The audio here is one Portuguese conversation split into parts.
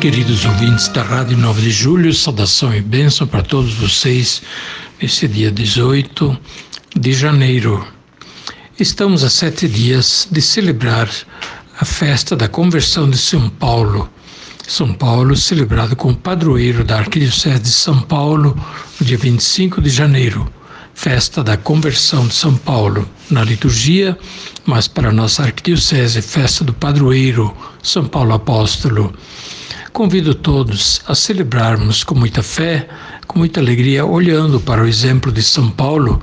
Queridos ouvintes da Rádio 9 de Julho, saudação e bênção para todos vocês nesse dia 18 de janeiro. Estamos a sete dias de celebrar a festa da conversão de São Paulo. São Paulo, celebrado como padroeiro da Arquidiocese de São Paulo no dia 25 de janeiro, festa da conversão de São Paulo na liturgia, mas para a nossa Arquidiocese, festa do padroeiro São Paulo Apóstolo. Convido todos a celebrarmos com muita fé, com muita alegria, olhando para o exemplo de São Paulo,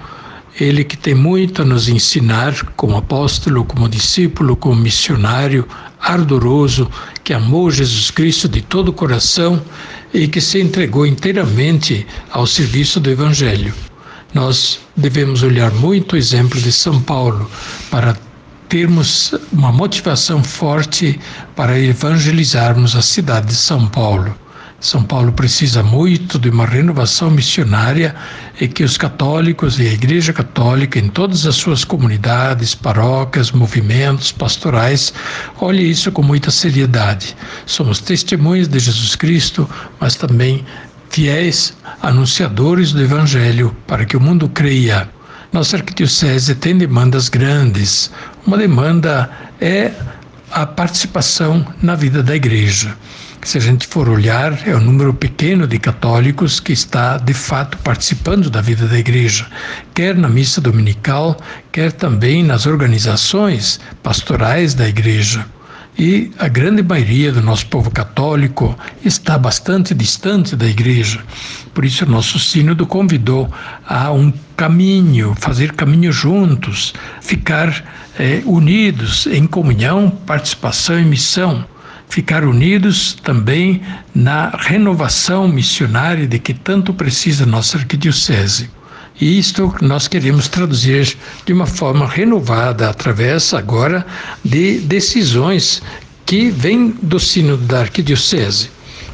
ele que tem muito a nos ensinar como apóstolo, como discípulo, como missionário ardoroso, que amou Jesus Cristo de todo o coração e que se entregou inteiramente ao serviço do Evangelho. Nós devemos olhar muito o exemplo de São Paulo para termos uma motivação forte para evangelizarmos a cidade de São Paulo. São Paulo precisa muito de uma renovação missionária e que os católicos e a Igreja Católica, em todas as suas comunidades, paróquias, movimentos pastorais, olhem isso com muita seriedade. Somos testemunhas de Jesus Cristo, mas também fiéis anunciadores do Evangelho para que o mundo creia. Nossa arquidiocese tem demandas grandes. Uma demanda é a participação na vida da igreja. Se a gente for olhar, é um número pequeno de católicos que está de fato participando da vida da igreja, quer na missa dominical, quer também nas organizações pastorais da igreja. E a grande maioria do nosso povo católico está bastante distante da igreja. Por isso, o nosso Sínodo convidou a um caminho, fazer caminho juntos, ficar é, unidos em comunhão, participação e missão ficar unidos também na renovação missionária de que tanto precisa nossa arquidiocese. E isto nós queremos traduzir de uma forma renovada, através agora de decisões que vêm do sino da arquidiocese.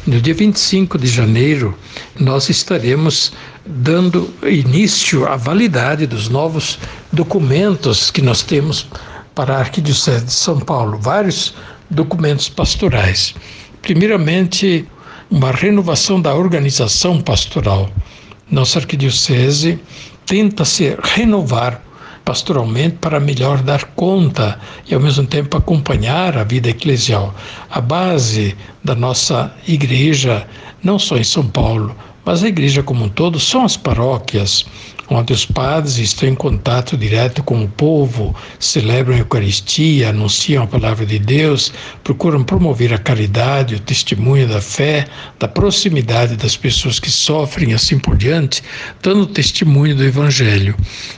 No dia 25 de janeiro, nós estaremos dando início à validade dos novos documentos que nós temos para a Arquidiocese de São Paulo, vários documentos pastorais. Primeiramente, uma renovação da organização pastoral. Nossa arquidiocese tenta se renovar pastoralmente para melhor dar conta e ao mesmo tempo acompanhar a vida eclesial. A base da nossa igreja, não só em São Paulo, mas a igreja como um todo são as paróquias, onde os padres estão em contato direto com o povo, celebram a Eucaristia, anunciam a palavra de Deus, procuram promover a caridade, o testemunho da fé, da proximidade das pessoas que sofrem, assim por diante, dando testemunho do Evangelho.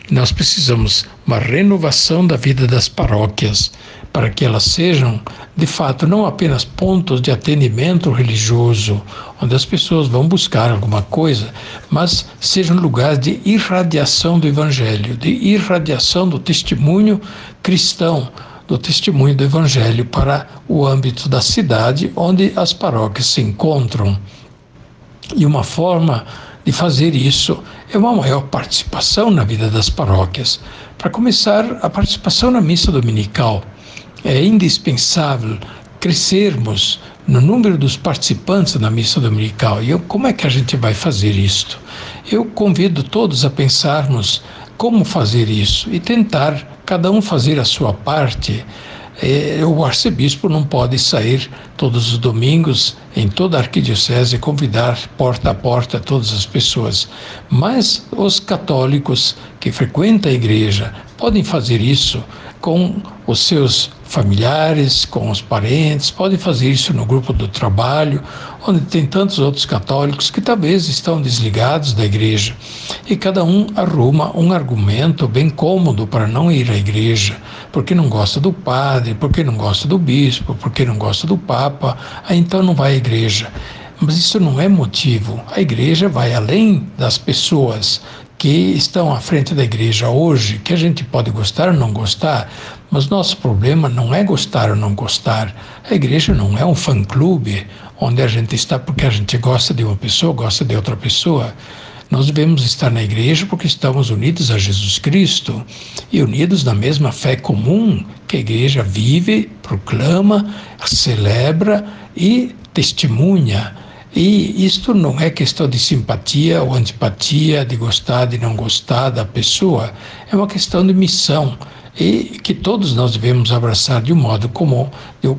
Nós precisamos uma renovação da vida das paróquias para que elas sejam, de fato, não apenas pontos de atendimento religioso, onde as pessoas vão buscar alguma coisa, mas sejam lugares de irradiação do Evangelho, de irradiação do testemunho cristão, do testemunho do Evangelho para o âmbito da cidade onde as paróquias se encontram. E uma forma de fazer isso é uma maior participação na vida das paróquias. Para começar, a participação na missa dominical é indispensável crescermos no número dos participantes na missa dominical. E eu, como é que a gente vai fazer isto? Eu convido todos a pensarmos como fazer isso e tentar cada um fazer a sua parte. É, o arcebispo não pode sair todos os domingos em toda a arquidiocese e convidar porta a porta todas as pessoas, mas os católicos que frequentam a igreja podem fazer isso com os seus familiares, com os parentes, podem fazer isso no grupo do trabalho, onde tem tantos outros católicos que talvez estão desligados da igreja. E cada um arruma um argumento bem cômodo para não ir à igreja, porque não gosta do padre, porque não gosta do bispo, porque não gosta do papa, aí então não vai à igreja. Mas isso não é motivo. A igreja vai além das pessoas que estão à frente da igreja hoje, que a gente pode gostar ou não gostar, mas nosso problema não é gostar ou não gostar. A igreja não é um fã-clube onde a gente está porque a gente gosta de uma pessoa, gosta de outra pessoa. Nós devemos estar na igreja porque estamos unidos a Jesus Cristo e unidos na mesma fé comum que a igreja vive, proclama, celebra e testemunha. E isto não é questão de simpatia ou antipatia, de gostar, de não gostar da pessoa, é uma questão de missão. E que todos nós devemos abraçar de um modo comum,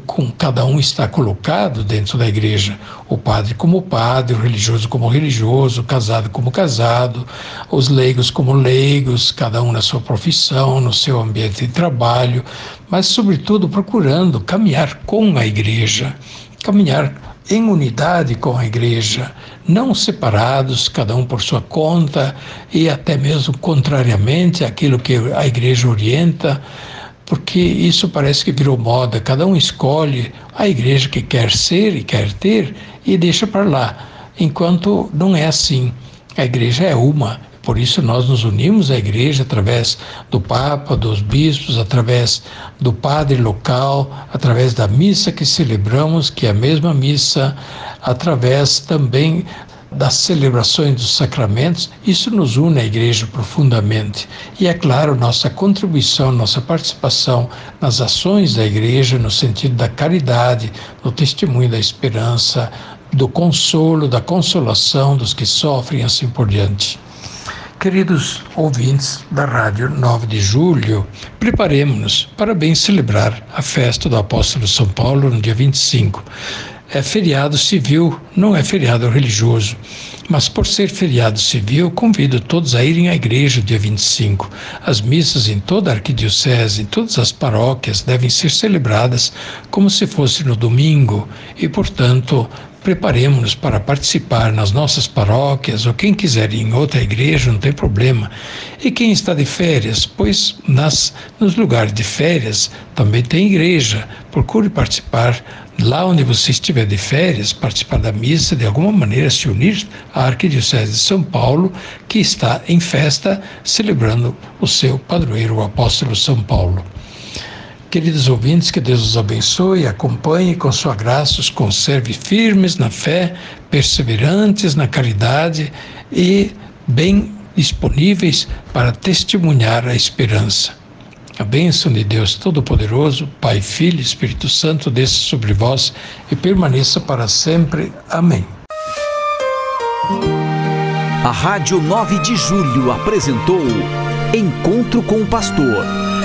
com cada um está colocado dentro da igreja, o padre como padre, o religioso como religioso, o casado como casado, os leigos como leigos, cada um na sua profissão, no seu ambiente de trabalho, mas sobretudo procurando caminhar com a igreja, caminhar em unidade com a igreja, não separados, cada um por sua conta e até mesmo contrariamente àquilo que a igreja orienta, porque isso parece que virou moda, cada um escolhe a igreja que quer ser e quer ter e deixa para lá, enquanto não é assim. A igreja é uma, por isso nós nos unimos à igreja através do Papa, dos bispos, através do padre local, através da missa que celebramos, que é a mesma missa, através também das celebrações dos sacramentos, isso nos une à igreja profundamente. E é claro, nossa contribuição, nossa participação nas ações da igreja, no sentido da caridade, no testemunho da esperança, do consolo, da consolação dos que sofrem, assim por diante. Queridos ouvintes da Rádio 9 de Julho, preparemos-nos para bem celebrar a festa do Apóstolo São Paulo no dia 25. É feriado civil, não é feriado religioso. Mas por ser feriado civil, convido todos a irem à igreja dia 25. As missas em toda a arquidiocese, em todas as paróquias, devem ser celebradas como se fosse no domingo e, portanto, preparemos-nos para participar nas nossas paróquias, ou quem quiser ir em outra igreja, não tem problema. E quem está de férias, pois nas, nos lugares de férias também tem igreja. Procure participar lá onde você estiver de férias, participar da missa, de alguma maneira se unir à Arquidiocese de São Paulo, que está em festa celebrando o seu padroeiro, o apóstolo São Paulo. Queridos ouvintes, que Deus os abençoe, acompanhe com sua graça os conserve firmes na fé, perseverantes na caridade e bem disponíveis para testemunhar a esperança. A bênção de Deus Todo-Poderoso, Pai, Filho e Espírito Santo, desça sobre vós e permaneça para sempre. Amém. A Rádio 9 de Julho apresentou Encontro com o Pastor